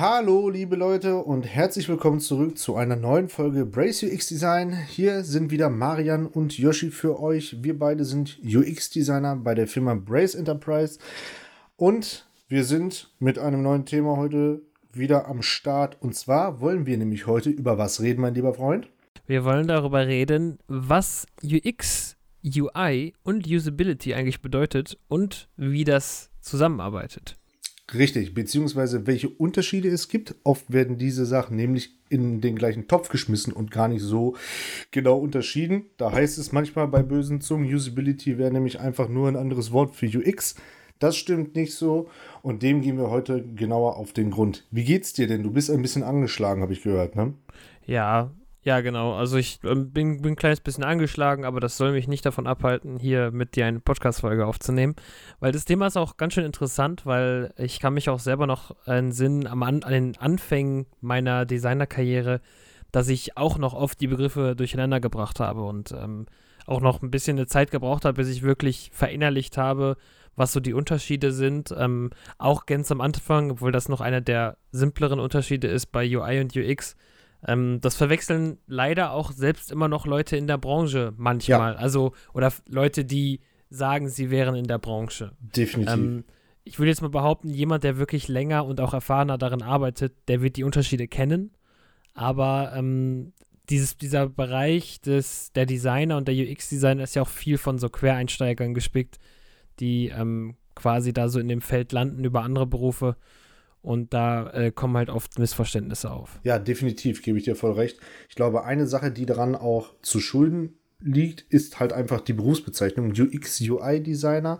Hallo, liebe Leute, und herzlich willkommen zurück zu einer neuen Folge Brace UX Design. Hier sind wieder Marian und Yoshi für euch. Wir beide sind UX-Designer bei der Firma Brace Enterprise und wir sind mit einem neuen Thema heute wieder am Start. Und zwar wollen wir nämlich heute über was reden, mein lieber Freund? Wir wollen darüber reden, was UX, UI und Usability eigentlich bedeutet und wie das zusammenarbeitet. Richtig, beziehungsweise welche Unterschiede es gibt. Oft werden diese Sachen nämlich in den gleichen Topf geschmissen und gar nicht so genau unterschieden. Da heißt es manchmal bei bösen Zungen, Usability wäre nämlich einfach nur ein anderes Wort für UX. Das stimmt nicht so und dem gehen wir heute genauer auf den Grund. Wie geht's dir denn? Du bist ein bisschen angeschlagen, habe ich gehört, ne? Ja, ja, genau. Also ich ähm, bin, bin ein kleines bisschen angeschlagen, aber das soll mich nicht davon abhalten, hier mit dir eine Podcast-Folge aufzunehmen. Weil das Thema ist auch ganz schön interessant, weil ich kann mich auch selber noch einen Sinn am an, den Anfängen meiner Designerkarriere, dass ich auch noch oft die Begriffe durcheinander gebracht habe und ähm, auch noch ein bisschen eine Zeit gebraucht habe, bis ich wirklich verinnerlicht habe, was so die Unterschiede sind. Ähm, auch ganz am Anfang, obwohl das noch einer der simpleren Unterschiede ist bei UI und UX ähm, das verwechseln leider auch selbst immer noch Leute in der Branche manchmal. Ja. Also, oder Leute, die sagen, sie wären in der Branche. Definitiv. Ähm, ich würde jetzt mal behaupten, jemand, der wirklich länger und auch erfahrener darin arbeitet, der wird die Unterschiede kennen. Aber ähm, dieses, dieser Bereich des, der Designer und der UX-Designer ist ja auch viel von so Quereinsteigern gespickt, die ähm, quasi da so in dem Feld landen über andere Berufe. Und da äh, kommen halt oft Missverständnisse auf. Ja, definitiv, gebe ich dir voll recht. Ich glaube, eine Sache, die daran auch zu schulden liegt, ist halt einfach die Berufsbezeichnung UX, UI-Designer.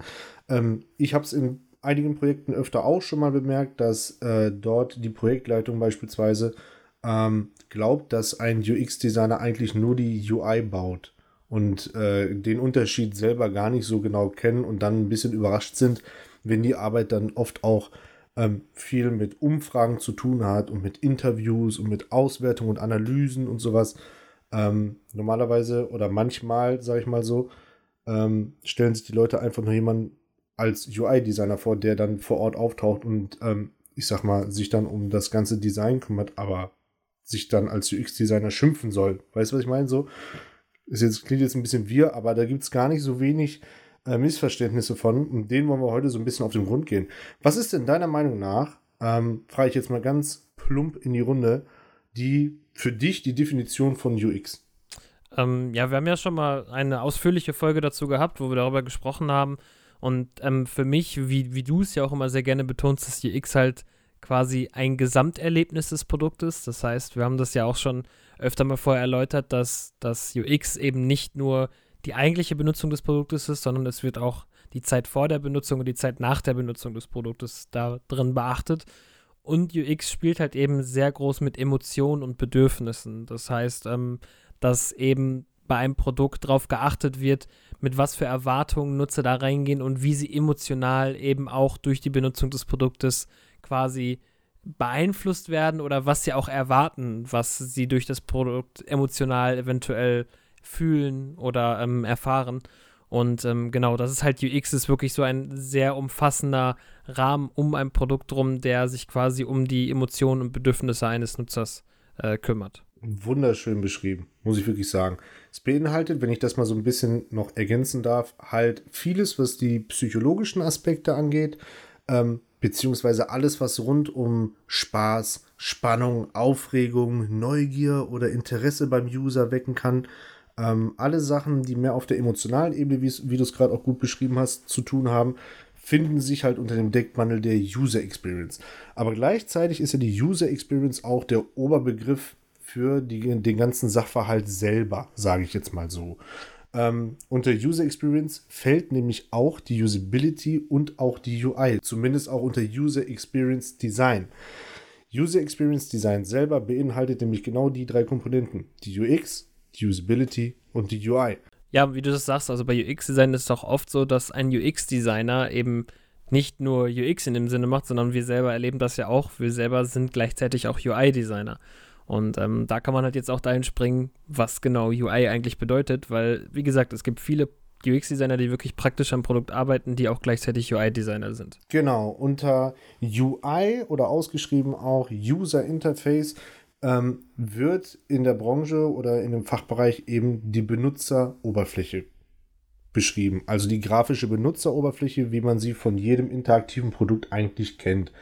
Ähm, ich habe es in einigen Projekten öfter auch schon mal bemerkt, dass äh, dort die Projektleitung beispielsweise ähm, glaubt, dass ein UX-Designer eigentlich nur die UI baut und äh, den Unterschied selber gar nicht so genau kennen und dann ein bisschen überrascht sind, wenn die Arbeit dann oft auch ähm, viel mit Umfragen zu tun hat und mit Interviews und mit Auswertung und Analysen und sowas. Ähm, normalerweise oder manchmal, sage ich mal so, ähm, stellen sich die Leute einfach nur jemanden als UI-Designer vor, der dann vor Ort auftaucht und ähm, ich sag mal, sich dann um das ganze Design kümmert, aber sich dann als UX-Designer schimpfen soll. Weißt du, was ich meine? So, ist jetzt, klingt jetzt ein bisschen wir, aber da gibt es gar nicht so wenig äh, Missverständnisse von und denen wollen wir heute so ein bisschen auf den Grund gehen. Was ist denn deiner Meinung nach, ähm, frage ich jetzt mal ganz plump in die Runde, die für dich die Definition von UX? Ähm, ja, wir haben ja schon mal eine ausführliche Folge dazu gehabt, wo wir darüber gesprochen haben. Und ähm, für mich, wie, wie du es ja auch immer sehr gerne betonst, ist UX halt quasi ein Gesamterlebnis des Produktes. Das heißt, wir haben das ja auch schon öfter mal vorher erläutert, dass das UX eben nicht nur die eigentliche Benutzung des Produktes ist, sondern es wird auch die Zeit vor der Benutzung und die Zeit nach der Benutzung des Produktes da drin beachtet. Und UX spielt halt eben sehr groß mit Emotionen und Bedürfnissen. Das heißt, ähm, dass eben bei einem Produkt darauf geachtet wird, mit was für Erwartungen Nutzer da reingehen und wie sie emotional eben auch durch die Benutzung des Produktes quasi beeinflusst werden oder was sie auch erwarten, was sie durch das Produkt emotional eventuell fühlen oder ähm, erfahren. Und ähm, genau, das ist halt UX, ist wirklich so ein sehr umfassender Rahmen um ein Produkt drum, der sich quasi um die Emotionen und Bedürfnisse eines Nutzers äh, kümmert. Wunderschön beschrieben, muss ich wirklich sagen. Es beinhaltet, wenn ich das mal so ein bisschen noch ergänzen darf, halt vieles, was die psychologischen Aspekte angeht, ähm, beziehungsweise alles, was rund um Spaß, Spannung, Aufregung, Neugier oder Interesse beim User wecken kann. Ähm, alle Sachen, die mehr auf der emotionalen Ebene, wie du es gerade auch gut beschrieben hast, zu tun haben, finden sich halt unter dem Deckmantel der User Experience. Aber gleichzeitig ist ja die User Experience auch der Oberbegriff für die, den ganzen Sachverhalt selber, sage ich jetzt mal so. Ähm, unter User Experience fällt nämlich auch die Usability und auch die UI, zumindest auch unter User Experience Design. User Experience Design selber beinhaltet nämlich genau die drei Komponenten: die UX, die Usability und die UI. Ja, wie du das sagst, also bei UX-Design ist es auch oft so, dass ein UX-Designer eben nicht nur UX in dem Sinne macht, sondern wir selber erleben das ja auch. Wir selber sind gleichzeitig auch UI-Designer. Und ähm, da kann man halt jetzt auch dahin springen, was genau UI eigentlich bedeutet, weil, wie gesagt, es gibt viele UX-Designer, die wirklich praktisch am Produkt arbeiten, die auch gleichzeitig UI-Designer sind. Genau, unter UI oder ausgeschrieben auch User Interface ähm, wird in der Branche oder in dem Fachbereich eben die Benutzeroberfläche beschrieben. Also die grafische Benutzeroberfläche, wie man sie von jedem interaktiven Produkt eigentlich kennt.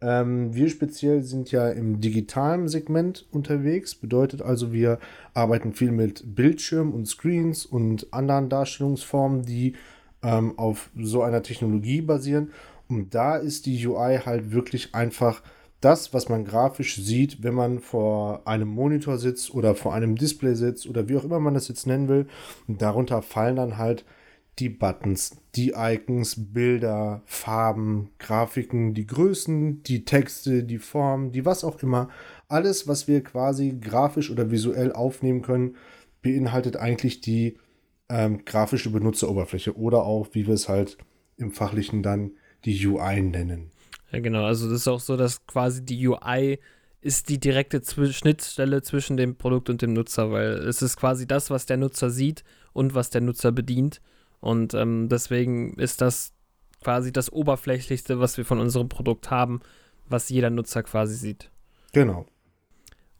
Ähm, wir speziell sind ja im digitalen Segment unterwegs, bedeutet also, wir arbeiten viel mit Bildschirm und Screens und anderen Darstellungsformen, die ähm, auf so einer Technologie basieren. Und da ist die UI halt wirklich einfach das, was man grafisch sieht, wenn man vor einem Monitor sitzt oder vor einem Display sitzt oder wie auch immer man das jetzt nennen will. Und darunter fallen dann halt die Buttons, die Icons, Bilder, Farben, Grafiken, die Größen, die Texte, die Formen, die was auch immer. Alles, was wir quasi grafisch oder visuell aufnehmen können, beinhaltet eigentlich die ähm, grafische Benutzeroberfläche oder auch, wie wir es halt im Fachlichen dann die UI nennen. Ja, genau. Also das ist auch so, dass quasi die UI ist die direkte Zw Schnittstelle zwischen dem Produkt und dem Nutzer, weil es ist quasi das, was der Nutzer sieht und was der Nutzer bedient. Und ähm, deswegen ist das quasi das Oberflächlichste, was wir von unserem Produkt haben, was jeder Nutzer quasi sieht. Genau.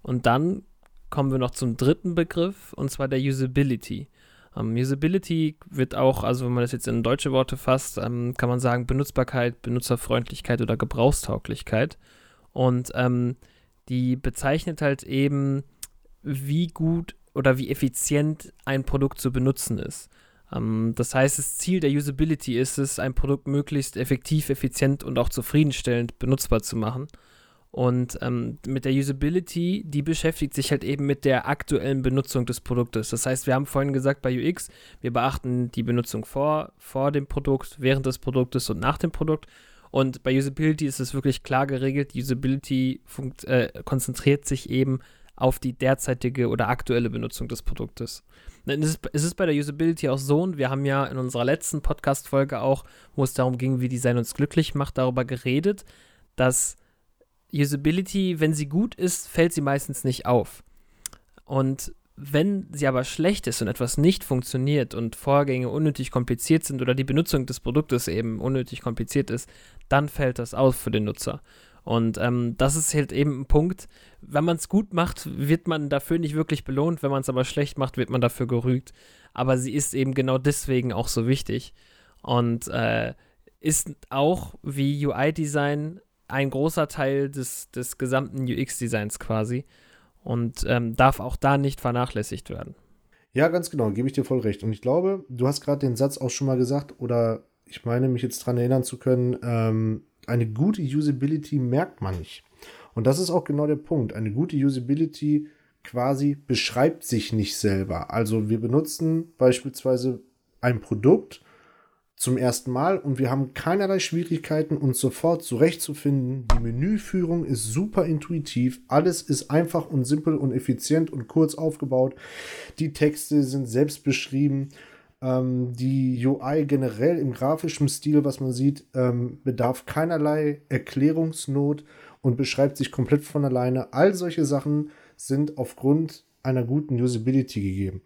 Und dann kommen wir noch zum dritten Begriff, und zwar der Usability. Um, Usability wird auch, also wenn man das jetzt in deutsche Worte fasst, ähm, kann man sagen Benutzbarkeit, Benutzerfreundlichkeit oder Gebrauchstauglichkeit. Und ähm, die bezeichnet halt eben, wie gut oder wie effizient ein Produkt zu benutzen ist. Ähm, das heißt, das Ziel der Usability ist es, ein Produkt möglichst effektiv, effizient und auch zufriedenstellend benutzbar zu machen. Und ähm, mit der Usability, die beschäftigt sich halt eben mit der aktuellen Benutzung des Produktes. Das heißt, wir haben vorhin gesagt bei UX, wir beachten die Benutzung vor, vor dem Produkt, während des Produktes und nach dem Produkt. Und bei Usability ist es wirklich klar geregelt. Usability äh, konzentriert sich eben auf die derzeitige oder aktuelle Benutzung des Produktes. Es ist, bei der Usability auch so, und wir haben ja in unserer letzten Podcast-Folge auch, wo es darum ging, wie Design uns glücklich macht, darüber geredet, dass Usability, wenn sie gut ist, fällt sie meistens nicht auf. Und wenn sie aber schlecht ist und etwas nicht funktioniert und Vorgänge unnötig kompliziert sind oder die Benutzung des Produktes eben unnötig kompliziert ist, dann fällt das auf für den Nutzer. Und ähm, das ist halt eben ein Punkt, wenn man es gut macht, wird man dafür nicht wirklich belohnt, wenn man es aber schlecht macht, wird man dafür gerügt. Aber sie ist eben genau deswegen auch so wichtig. Und äh, ist auch wie UI-Design ein großer Teil des, des gesamten UX-Designs quasi und ähm, darf auch da nicht vernachlässigt werden. Ja, ganz genau, gebe ich dir voll recht. Und ich glaube, du hast gerade den Satz auch schon mal gesagt, oder ich meine, mich jetzt daran erinnern zu können, ähm, eine gute Usability merkt man nicht. Und das ist auch genau der Punkt. Eine gute Usability quasi beschreibt sich nicht selber. Also wir benutzen beispielsweise ein Produkt zum ersten Mal und wir haben keinerlei Schwierigkeiten, uns sofort zurechtzufinden. Die Menüführung ist super intuitiv, alles ist einfach und simpel und effizient und kurz aufgebaut. Die Texte sind selbst beschrieben. Ähm, die UI generell im grafischen Stil, was man sieht, ähm, bedarf keinerlei Erklärungsnot und beschreibt sich komplett von alleine. All solche Sachen sind aufgrund einer guten Usability gegeben.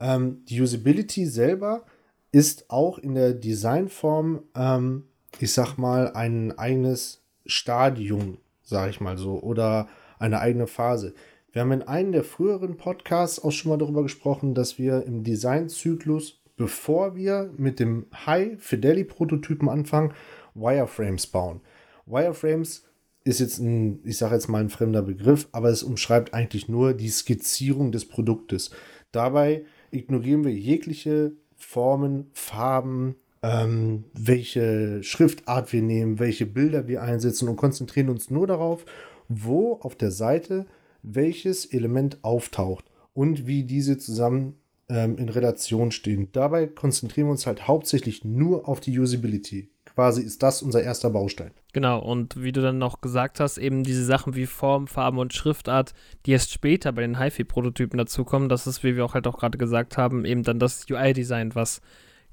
Ähm, die Usability selber ist auch in der Designform, ähm, ich sag mal, ein eigenes Stadium, sag ich mal so, oder eine eigene Phase. Wir haben in einem der früheren Podcasts auch schon mal darüber gesprochen, dass wir im Designzyklus, bevor wir mit dem High-Fidelity-Prototypen anfangen, Wireframes bauen. Wireframes ist jetzt ein, ich sage jetzt mal ein fremder Begriff, aber es umschreibt eigentlich nur die Skizzierung des Produktes. Dabei ignorieren wir jegliche Formen, Farben, ähm, welche Schriftart wir nehmen, welche Bilder wir einsetzen und konzentrieren uns nur darauf, wo auf der Seite welches Element auftaucht und wie diese zusammen ähm, in Relation stehen. Dabei konzentrieren wir uns halt hauptsächlich nur auf die Usability. Quasi ist das unser erster Baustein. Genau, und wie du dann noch gesagt hast, eben diese Sachen wie Form, Farben und Schriftart, die erst später bei den HiFi-Prototypen dazukommen, das ist, wie wir auch halt auch gerade gesagt haben, eben dann das UI-Design, was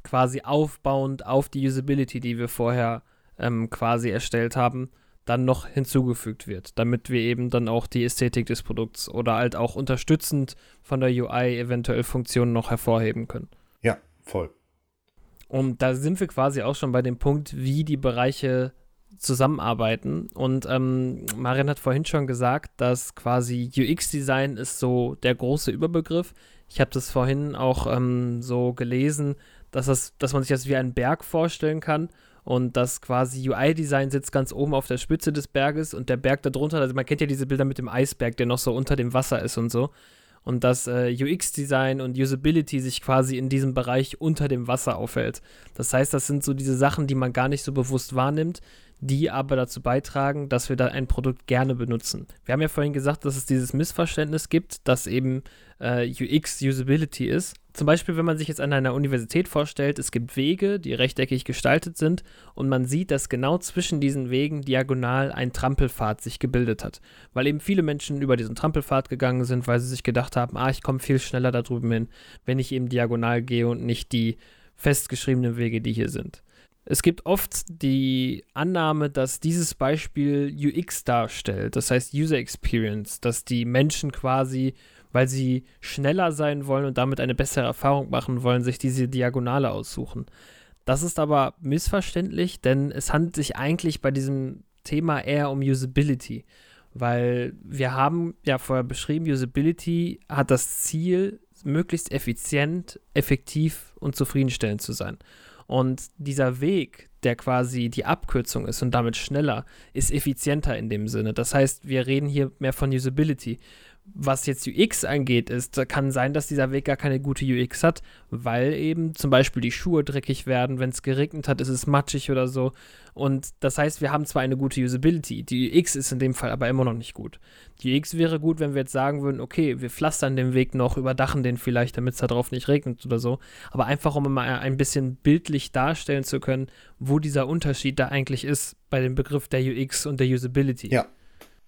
quasi aufbauend auf die Usability, die wir vorher ähm, quasi erstellt haben, dann noch hinzugefügt wird, damit wir eben dann auch die Ästhetik des Produkts oder halt auch unterstützend von der UI eventuell Funktionen noch hervorheben können. Ja, voll. Und da sind wir quasi auch schon bei dem Punkt, wie die Bereiche zusammenarbeiten. Und ähm, Marian hat vorhin schon gesagt, dass quasi UX-Design ist so der große Überbegriff. Ich habe das vorhin auch ähm, so gelesen, dass, das, dass man sich das wie einen Berg vorstellen kann und dass quasi UI-Design sitzt ganz oben auf der Spitze des Berges und der Berg darunter, also man kennt ja diese Bilder mit dem Eisberg, der noch so unter dem Wasser ist und so. Und dass äh, UX-Design und Usability sich quasi in diesem Bereich unter dem Wasser aufhält. Das heißt, das sind so diese Sachen, die man gar nicht so bewusst wahrnimmt, die aber dazu beitragen, dass wir da ein Produkt gerne benutzen. Wir haben ja vorhin gesagt, dass es dieses Missverständnis gibt, dass eben äh, UX Usability ist. Zum Beispiel, wenn man sich jetzt an einer Universität vorstellt, es gibt Wege, die rechteckig gestaltet sind und man sieht, dass genau zwischen diesen Wegen diagonal ein Trampelpfad sich gebildet hat. Weil eben viele Menschen über diesen Trampelpfad gegangen sind, weil sie sich gedacht haben, ah, ich komme viel schneller da drüben hin, wenn ich eben diagonal gehe und nicht die festgeschriebenen Wege, die hier sind. Es gibt oft die Annahme, dass dieses Beispiel UX darstellt, das heißt User Experience, dass die Menschen quasi, weil sie schneller sein wollen und damit eine bessere Erfahrung machen wollen, sich diese Diagonale aussuchen. Das ist aber missverständlich, denn es handelt sich eigentlich bei diesem Thema eher um Usability, weil wir haben ja vorher beschrieben, Usability hat das Ziel, möglichst effizient, effektiv und zufriedenstellend zu sein. Und dieser Weg, der quasi die Abkürzung ist und damit schneller, ist effizienter in dem Sinne. Das heißt, wir reden hier mehr von Usability was jetzt UX angeht, ist, kann sein, dass dieser Weg gar keine gute UX hat, weil eben zum Beispiel die Schuhe dreckig werden, wenn es geregnet hat, ist es matschig oder so. Und das heißt, wir haben zwar eine gute Usability, die UX ist in dem Fall aber immer noch nicht gut. Die UX wäre gut, wenn wir jetzt sagen würden, okay, wir pflastern den Weg noch, überdachen den vielleicht, damit es da drauf nicht regnet oder so. Aber einfach, um mal ein bisschen bildlich darstellen zu können, wo dieser Unterschied da eigentlich ist bei dem Begriff der UX und der Usability. Ja,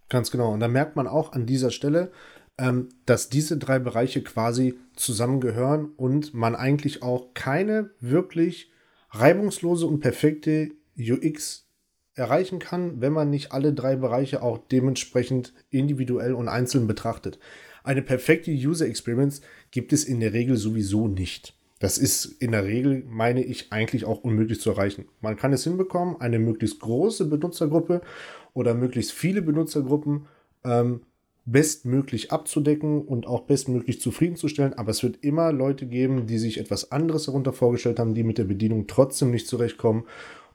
Ganz genau. Und da merkt man auch an dieser Stelle, ähm, dass diese drei Bereiche quasi zusammengehören und man eigentlich auch keine wirklich reibungslose und perfekte UX erreichen kann, wenn man nicht alle drei Bereiche auch dementsprechend individuell und einzeln betrachtet. Eine perfekte User Experience gibt es in der Regel sowieso nicht. Das ist in der Regel, meine ich, eigentlich auch unmöglich zu erreichen. Man kann es hinbekommen, eine möglichst große Benutzergruppe oder möglichst viele Benutzergruppen ähm, bestmöglich abzudecken und auch bestmöglich zufriedenzustellen. Aber es wird immer Leute geben, die sich etwas anderes darunter vorgestellt haben, die mit der Bedienung trotzdem nicht zurechtkommen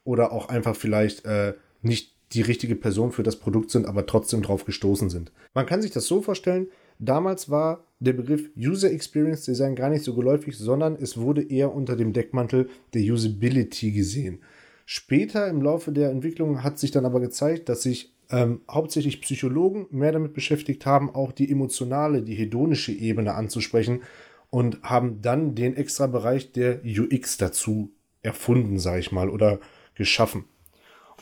oder auch einfach vielleicht äh, nicht die richtige Person für das Produkt sind, aber trotzdem drauf gestoßen sind. Man kann sich das so vorstellen, damals war der Begriff User Experience Design gar nicht so geläufig, sondern es wurde eher unter dem Deckmantel der Usability gesehen. Später im Laufe der Entwicklung hat sich dann aber gezeigt, dass sich ähm, hauptsächlich Psychologen mehr damit beschäftigt haben, auch die emotionale, die hedonische Ebene anzusprechen und haben dann den extra Bereich der UX dazu erfunden, sage ich mal, oder geschaffen.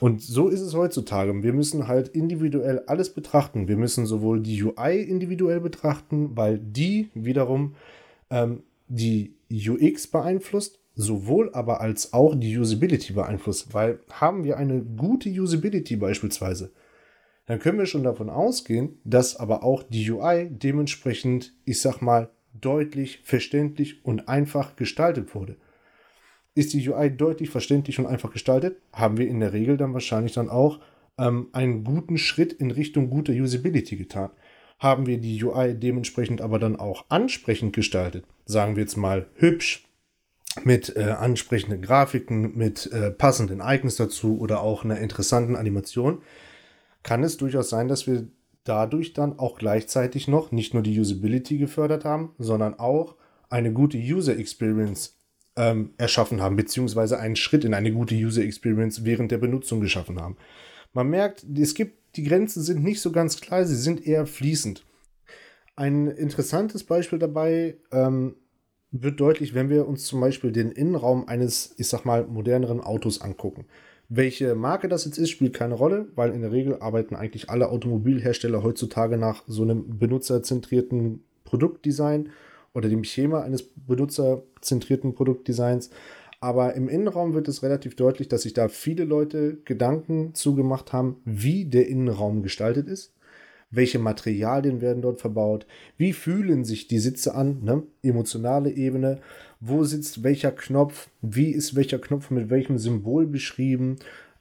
Und so ist es heutzutage. Wir müssen halt individuell alles betrachten. Wir müssen sowohl die UI individuell betrachten, weil die wiederum ähm, die UX beeinflusst, sowohl aber als auch die Usability beeinflusst. Weil haben wir eine gute Usability beispielsweise, dann können wir schon davon ausgehen, dass aber auch die UI dementsprechend, ich sag mal, deutlich, verständlich und einfach gestaltet wurde. Ist die UI deutlich verständlich und einfach gestaltet, haben wir in der Regel dann wahrscheinlich dann auch ähm, einen guten Schritt in Richtung guter Usability getan. Haben wir die UI dementsprechend aber dann auch ansprechend gestaltet, sagen wir jetzt mal hübsch, mit äh, ansprechenden Grafiken, mit äh, passenden Icons dazu oder auch einer interessanten Animation, kann es durchaus sein, dass wir dadurch dann auch gleichzeitig noch nicht nur die Usability gefördert haben, sondern auch eine gute User Experience ähm, erschaffen haben, beziehungsweise einen Schritt in eine gute User Experience während der Benutzung geschaffen haben. Man merkt, es gibt, die Grenzen sind nicht so ganz klar, sie sind eher fließend. Ein interessantes Beispiel dabei ähm, wird deutlich, wenn wir uns zum Beispiel den Innenraum eines, ich sag mal, moderneren Autos angucken. Welche Marke das jetzt ist, spielt keine Rolle, weil in der Regel arbeiten eigentlich alle Automobilhersteller heutzutage nach so einem benutzerzentrierten Produktdesign oder dem Schema eines benutzerzentrierten Produktdesigns. Aber im Innenraum wird es relativ deutlich, dass sich da viele Leute Gedanken zugemacht haben, wie der Innenraum gestaltet ist, welche Materialien werden dort verbaut, wie fühlen sich die Sitze an, ne? emotionale Ebene, wo sitzt welcher Knopf, wie ist welcher Knopf mit welchem Symbol beschrieben,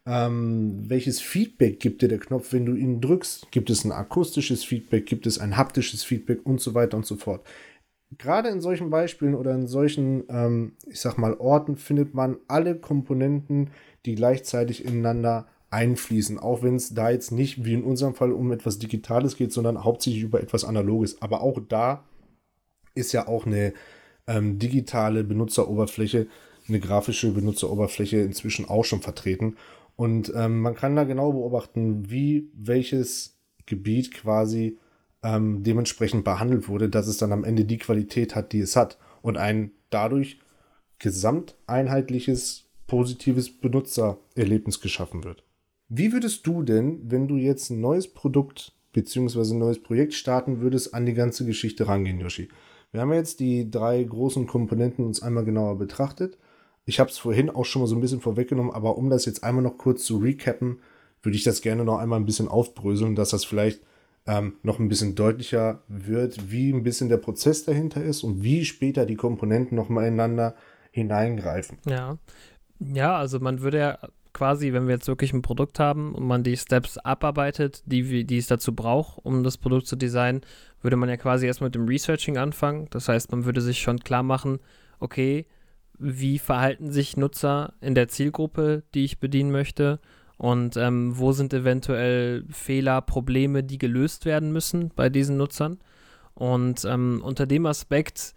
ähm, welches Feedback gibt dir der Knopf, wenn du ihn drückst, gibt es ein akustisches Feedback, gibt es ein haptisches Feedback? Und so weiter und so fort. Gerade in solchen Beispielen oder in solchen, ähm, ich sag mal, Orten findet man alle Komponenten, die gleichzeitig ineinander einfließen, auch wenn es da jetzt nicht wie in unserem Fall um etwas Digitales geht, sondern hauptsächlich über etwas Analoges. Aber auch da ist ja auch eine ähm, digitale Benutzeroberfläche, eine grafische Benutzeroberfläche inzwischen auch schon vertreten. Und ähm, man kann da genau beobachten, wie welches Gebiet quasi ähm, dementsprechend behandelt wurde, dass es dann am Ende die Qualität hat, die es hat. Und ein dadurch gesamteinheitliches, positives Benutzererlebnis geschaffen wird. Wie würdest du denn, wenn du jetzt ein neues Produkt bzw. ein neues Projekt starten würdest, an die ganze Geschichte rangehen, Yoshi? Wir haben jetzt die drei großen Komponenten uns einmal genauer betrachtet. Ich habe es vorhin auch schon mal so ein bisschen vorweggenommen, aber um das jetzt einmal noch kurz zu recappen, würde ich das gerne noch einmal ein bisschen aufbröseln, dass das vielleicht ähm, noch ein bisschen deutlicher wird, wie ein bisschen der Prozess dahinter ist und wie später die Komponenten nochmal ineinander hineingreifen. Ja. Ja, also man würde ja quasi, wenn wir jetzt wirklich ein Produkt haben und man die Steps abarbeitet, die, die es dazu braucht, um das Produkt zu designen, würde man ja quasi erst mit dem Researching anfangen. Das heißt, man würde sich schon klar machen, okay, wie verhalten sich Nutzer in der Zielgruppe, die ich bedienen möchte und ähm, wo sind eventuell Fehler, Probleme, die gelöst werden müssen bei diesen Nutzern. Und ähm, unter dem Aspekt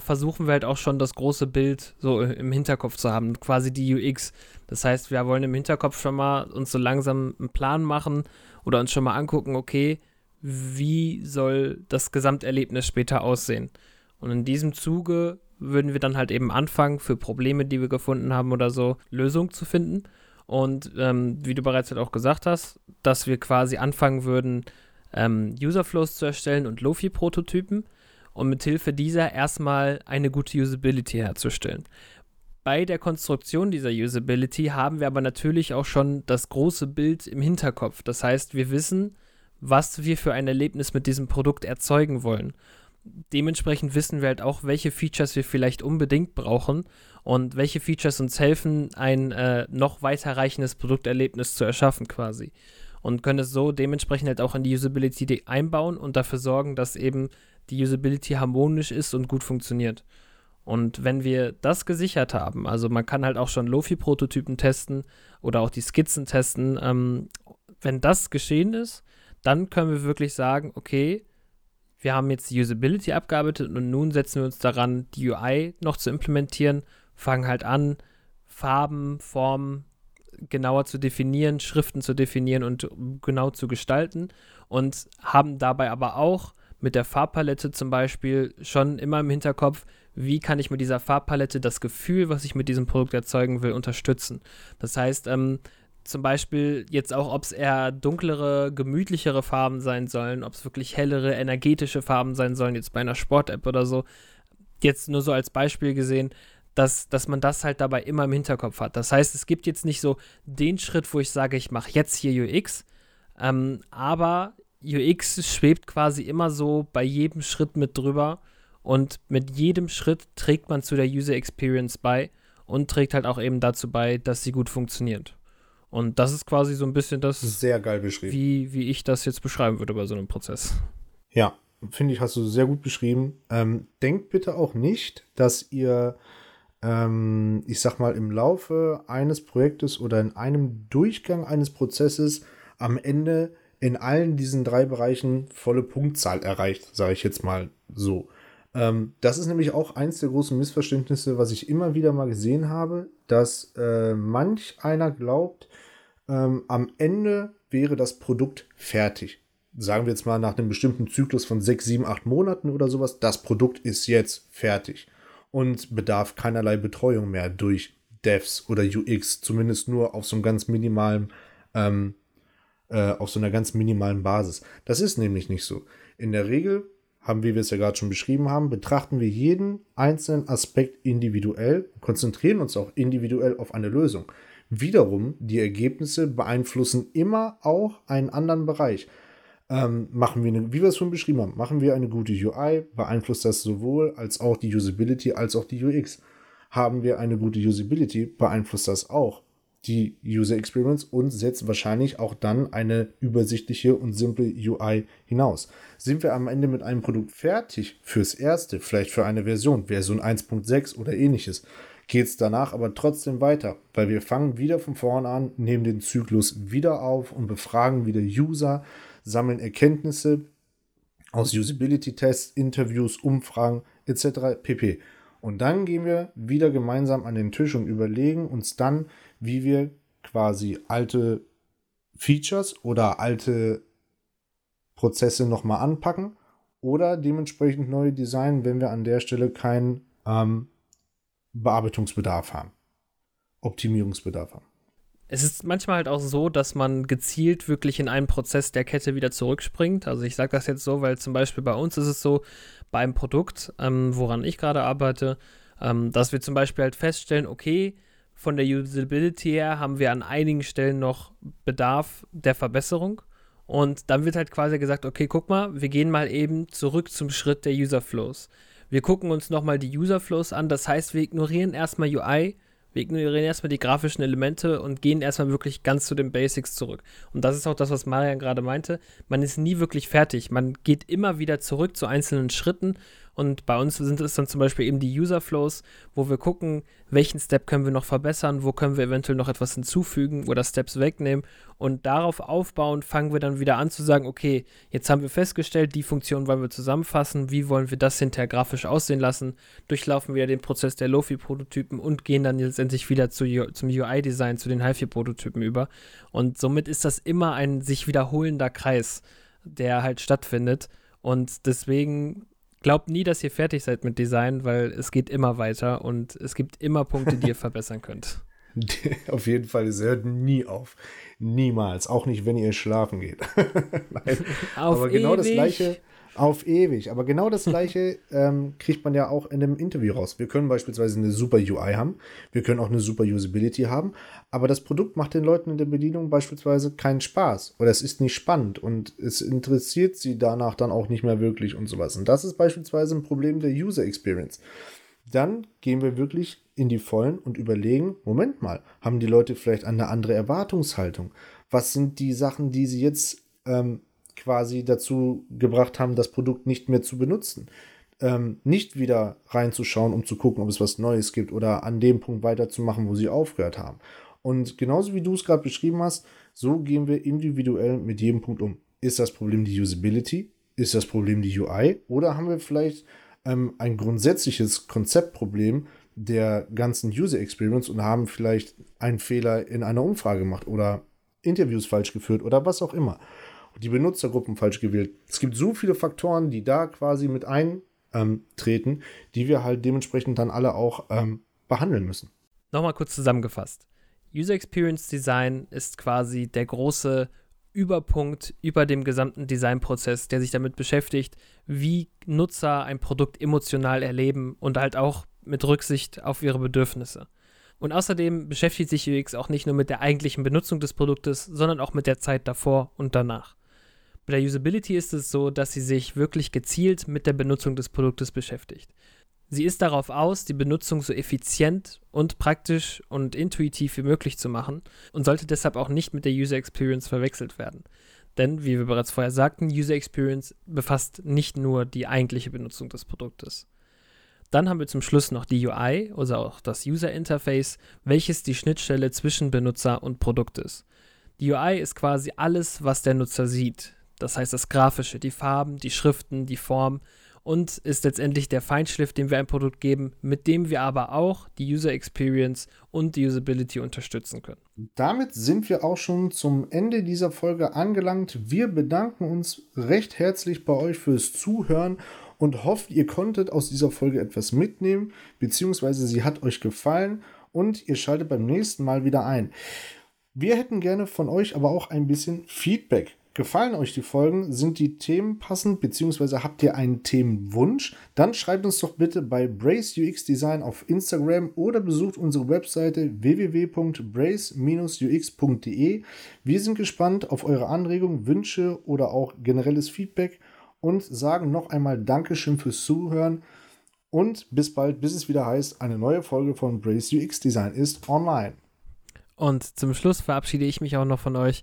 versuchen wir halt auch schon das große Bild so im Hinterkopf zu haben, quasi die UX. Das heißt, wir wollen im Hinterkopf schon mal uns so langsam einen Plan machen oder uns schon mal angucken, okay, wie soll das Gesamterlebnis später aussehen? Und in diesem Zuge würden wir dann halt eben anfangen, für Probleme, die wir gefunden haben oder so, Lösungen zu finden. Und ähm, wie du bereits halt auch gesagt hast, dass wir quasi anfangen würden, ähm, Userflows zu erstellen und Lofi-Prototypen und mithilfe dieser erstmal eine gute Usability herzustellen. Bei der Konstruktion dieser Usability haben wir aber natürlich auch schon das große Bild im Hinterkopf. Das heißt, wir wissen, was wir für ein Erlebnis mit diesem Produkt erzeugen wollen. Dementsprechend wissen wir halt auch, welche Features wir vielleicht unbedingt brauchen und welche Features uns helfen, ein äh, noch weiterreichendes Produkterlebnis zu erschaffen quasi. Und können es so dementsprechend halt auch in die Usability einbauen und dafür sorgen, dass eben die Usability harmonisch ist und gut funktioniert. Und wenn wir das gesichert haben, also man kann halt auch schon Lofi-Prototypen testen oder auch die Skizzen testen, ähm, wenn das geschehen ist, dann können wir wirklich sagen, okay, wir haben jetzt die Usability abgearbeitet und nun setzen wir uns daran, die UI noch zu implementieren, fangen halt an, Farben, Formen genauer zu definieren, Schriften zu definieren und genau zu gestalten und haben dabei aber auch mit der Farbpalette zum Beispiel schon immer im Hinterkopf, wie kann ich mit dieser Farbpalette das Gefühl, was ich mit diesem Produkt erzeugen will, unterstützen. Das heißt, ähm, zum Beispiel jetzt auch, ob es eher dunklere, gemütlichere Farben sein sollen, ob es wirklich hellere, energetische Farben sein sollen, jetzt bei einer Sport-App oder so. Jetzt nur so als Beispiel gesehen, dass, dass man das halt dabei immer im Hinterkopf hat. Das heißt, es gibt jetzt nicht so den Schritt, wo ich sage, ich mache jetzt hier UX, ähm, aber UX schwebt quasi immer so bei jedem Schritt mit drüber und mit jedem Schritt trägt man zu der User Experience bei und trägt halt auch eben dazu bei, dass sie gut funktioniert. Und das ist quasi so ein bisschen das, sehr geil beschrieben. Wie, wie ich das jetzt beschreiben würde bei so einem Prozess. Ja, finde ich, hast du sehr gut beschrieben. Ähm, denkt bitte auch nicht, dass ihr, ähm, ich sag mal, im Laufe eines Projektes oder in einem Durchgang eines Prozesses am Ende in allen diesen drei Bereichen volle Punktzahl erreicht, sage ich jetzt mal so. Ähm, das ist nämlich auch eins der großen Missverständnisse, was ich immer wieder mal gesehen habe, dass äh, manch einer glaubt, ähm, am Ende wäre das Produkt fertig. Sagen wir jetzt mal nach einem bestimmten Zyklus von sechs, sieben, acht Monaten oder sowas, das Produkt ist jetzt fertig und bedarf keinerlei Betreuung mehr durch Devs oder UX, zumindest nur auf so einem ganz minimalen ähm, äh, auf so einer ganz minimalen Basis. Das ist nämlich nicht so. In der Regel haben, wie wir es ja gerade schon beschrieben haben, betrachten wir jeden einzelnen Aspekt individuell, konzentrieren uns auch individuell auf eine Lösung. Wiederum, die Ergebnisse beeinflussen immer auch einen anderen Bereich. Ähm, machen wir, eine, wie wir es schon beschrieben haben, machen wir eine gute UI, beeinflusst das sowohl als auch die Usability als auch die UX. Haben wir eine gute Usability, beeinflusst das auch die User Experience und setzt wahrscheinlich auch dann eine übersichtliche und simple UI hinaus. Sind wir am Ende mit einem Produkt fertig fürs erste, vielleicht für eine Version, Version 1.6 oder ähnliches, geht es danach aber trotzdem weiter, weil wir fangen wieder von vorne an, nehmen den Zyklus wieder auf und befragen wieder User, sammeln Erkenntnisse aus Usability-Tests, Interviews, Umfragen etc. pp. Und dann gehen wir wieder gemeinsam an den Tisch und überlegen uns dann, wie wir quasi alte Features oder alte Prozesse nochmal anpacken oder dementsprechend neue Design, wenn wir an der Stelle keinen ähm, Bearbeitungsbedarf haben, Optimierungsbedarf haben. Es ist manchmal halt auch so, dass man gezielt wirklich in einen Prozess der Kette wieder zurückspringt. Also ich sage das jetzt so, weil zum Beispiel bei uns ist es so, beim Produkt, ähm, woran ich gerade arbeite, ähm, dass wir zum Beispiel halt feststellen, okay, von der Usability her haben wir an einigen Stellen noch Bedarf der Verbesserung. Und dann wird halt quasi gesagt, okay, guck mal, wir gehen mal eben zurück zum Schritt der User Flows. Wir gucken uns nochmal die User Flows an. Das heißt, wir ignorieren erstmal UI, wir ignorieren erstmal die grafischen Elemente und gehen erstmal wirklich ganz zu den Basics zurück. Und das ist auch das, was Marian gerade meinte. Man ist nie wirklich fertig. Man geht immer wieder zurück zu einzelnen Schritten und bei uns sind es dann zum Beispiel eben die User Flows, wo wir gucken, welchen Step können wir noch verbessern, wo können wir eventuell noch etwas hinzufügen oder Steps wegnehmen. Und darauf aufbauen, fangen wir dann wieder an zu sagen, okay, jetzt haben wir festgestellt, die Funktion wollen wir zusammenfassen, wie wollen wir das hinterher grafisch aussehen lassen, durchlaufen wieder den Prozess der Lofi-Prototypen und gehen dann letztendlich wieder zu, zum UI-Design, zu den HiFi-Prototypen über. Und somit ist das immer ein sich wiederholender Kreis, der halt stattfindet. Und deswegen Glaubt nie, dass ihr fertig seid mit Design, weil es geht immer weiter und es gibt immer Punkte, die ihr verbessern könnt. Auf jeden Fall, es hört nie auf. Niemals. Auch nicht, wenn ihr schlafen geht. Nein. Auf Aber genau ewig. das gleiche auf ewig. Aber genau das gleiche ähm, kriegt man ja auch in einem Interview raus. Wir können beispielsweise eine super UI haben, wir können auch eine super Usability haben, aber das Produkt macht den Leuten in der Bedienung beispielsweise keinen Spaß oder es ist nicht spannend und es interessiert sie danach dann auch nicht mehr wirklich und sowas. Und das ist beispielsweise ein Problem der User Experience. Dann gehen wir wirklich in die Vollen und überlegen, Moment mal, haben die Leute vielleicht eine andere Erwartungshaltung? Was sind die Sachen, die sie jetzt ähm, quasi dazu gebracht haben, das Produkt nicht mehr zu benutzen. Ähm, nicht wieder reinzuschauen, um zu gucken, ob es was Neues gibt oder an dem Punkt weiterzumachen, wo sie aufgehört haben. Und genauso wie du es gerade beschrieben hast, so gehen wir individuell mit jedem Punkt um. Ist das Problem die Usability? Ist das Problem die UI? Oder haben wir vielleicht ähm, ein grundsätzliches Konzeptproblem der ganzen User Experience und haben vielleicht einen Fehler in einer Umfrage gemacht oder Interviews falsch geführt oder was auch immer die Benutzergruppen falsch gewählt. Es gibt so viele Faktoren, die da quasi mit eintreten, die wir halt dementsprechend dann alle auch ähm, behandeln müssen. Nochmal kurz zusammengefasst. User Experience Design ist quasi der große Überpunkt über dem gesamten Designprozess, der sich damit beschäftigt, wie Nutzer ein Produkt emotional erleben und halt auch mit Rücksicht auf ihre Bedürfnisse. Und außerdem beschäftigt sich UX auch nicht nur mit der eigentlichen Benutzung des Produktes, sondern auch mit der Zeit davor und danach. Bei der Usability ist es so, dass sie sich wirklich gezielt mit der Benutzung des Produktes beschäftigt. Sie ist darauf aus, die Benutzung so effizient und praktisch und intuitiv wie möglich zu machen und sollte deshalb auch nicht mit der User Experience verwechselt werden. Denn, wie wir bereits vorher sagten, User Experience befasst nicht nur die eigentliche Benutzung des Produktes. Dann haben wir zum Schluss noch die UI, also auch das User Interface, welches die Schnittstelle zwischen Benutzer und Produkt ist. Die UI ist quasi alles, was der Nutzer sieht. Das heißt das Grafische, die Farben, die Schriften, die Form und ist letztendlich der Feinschliff, den wir ein Produkt geben, mit dem wir aber auch die User Experience und die Usability unterstützen können. Damit sind wir auch schon zum Ende dieser Folge angelangt. Wir bedanken uns recht herzlich bei euch fürs Zuhören und hoffen, ihr konntet aus dieser Folge etwas mitnehmen, beziehungsweise sie hat euch gefallen und ihr schaltet beim nächsten Mal wieder ein. Wir hätten gerne von euch aber auch ein bisschen Feedback Gefallen euch die Folgen? Sind die Themen passend, beziehungsweise habt ihr einen Themenwunsch? Dann schreibt uns doch bitte bei Brace UX Design auf Instagram oder besucht unsere Webseite www.brace-ux.de. Wir sind gespannt auf eure Anregungen, Wünsche oder auch generelles Feedback und sagen noch einmal Dankeschön fürs Zuhören und bis bald, bis es wieder heißt, eine neue Folge von Brace UX Design ist online. Und zum Schluss verabschiede ich mich auch noch von euch.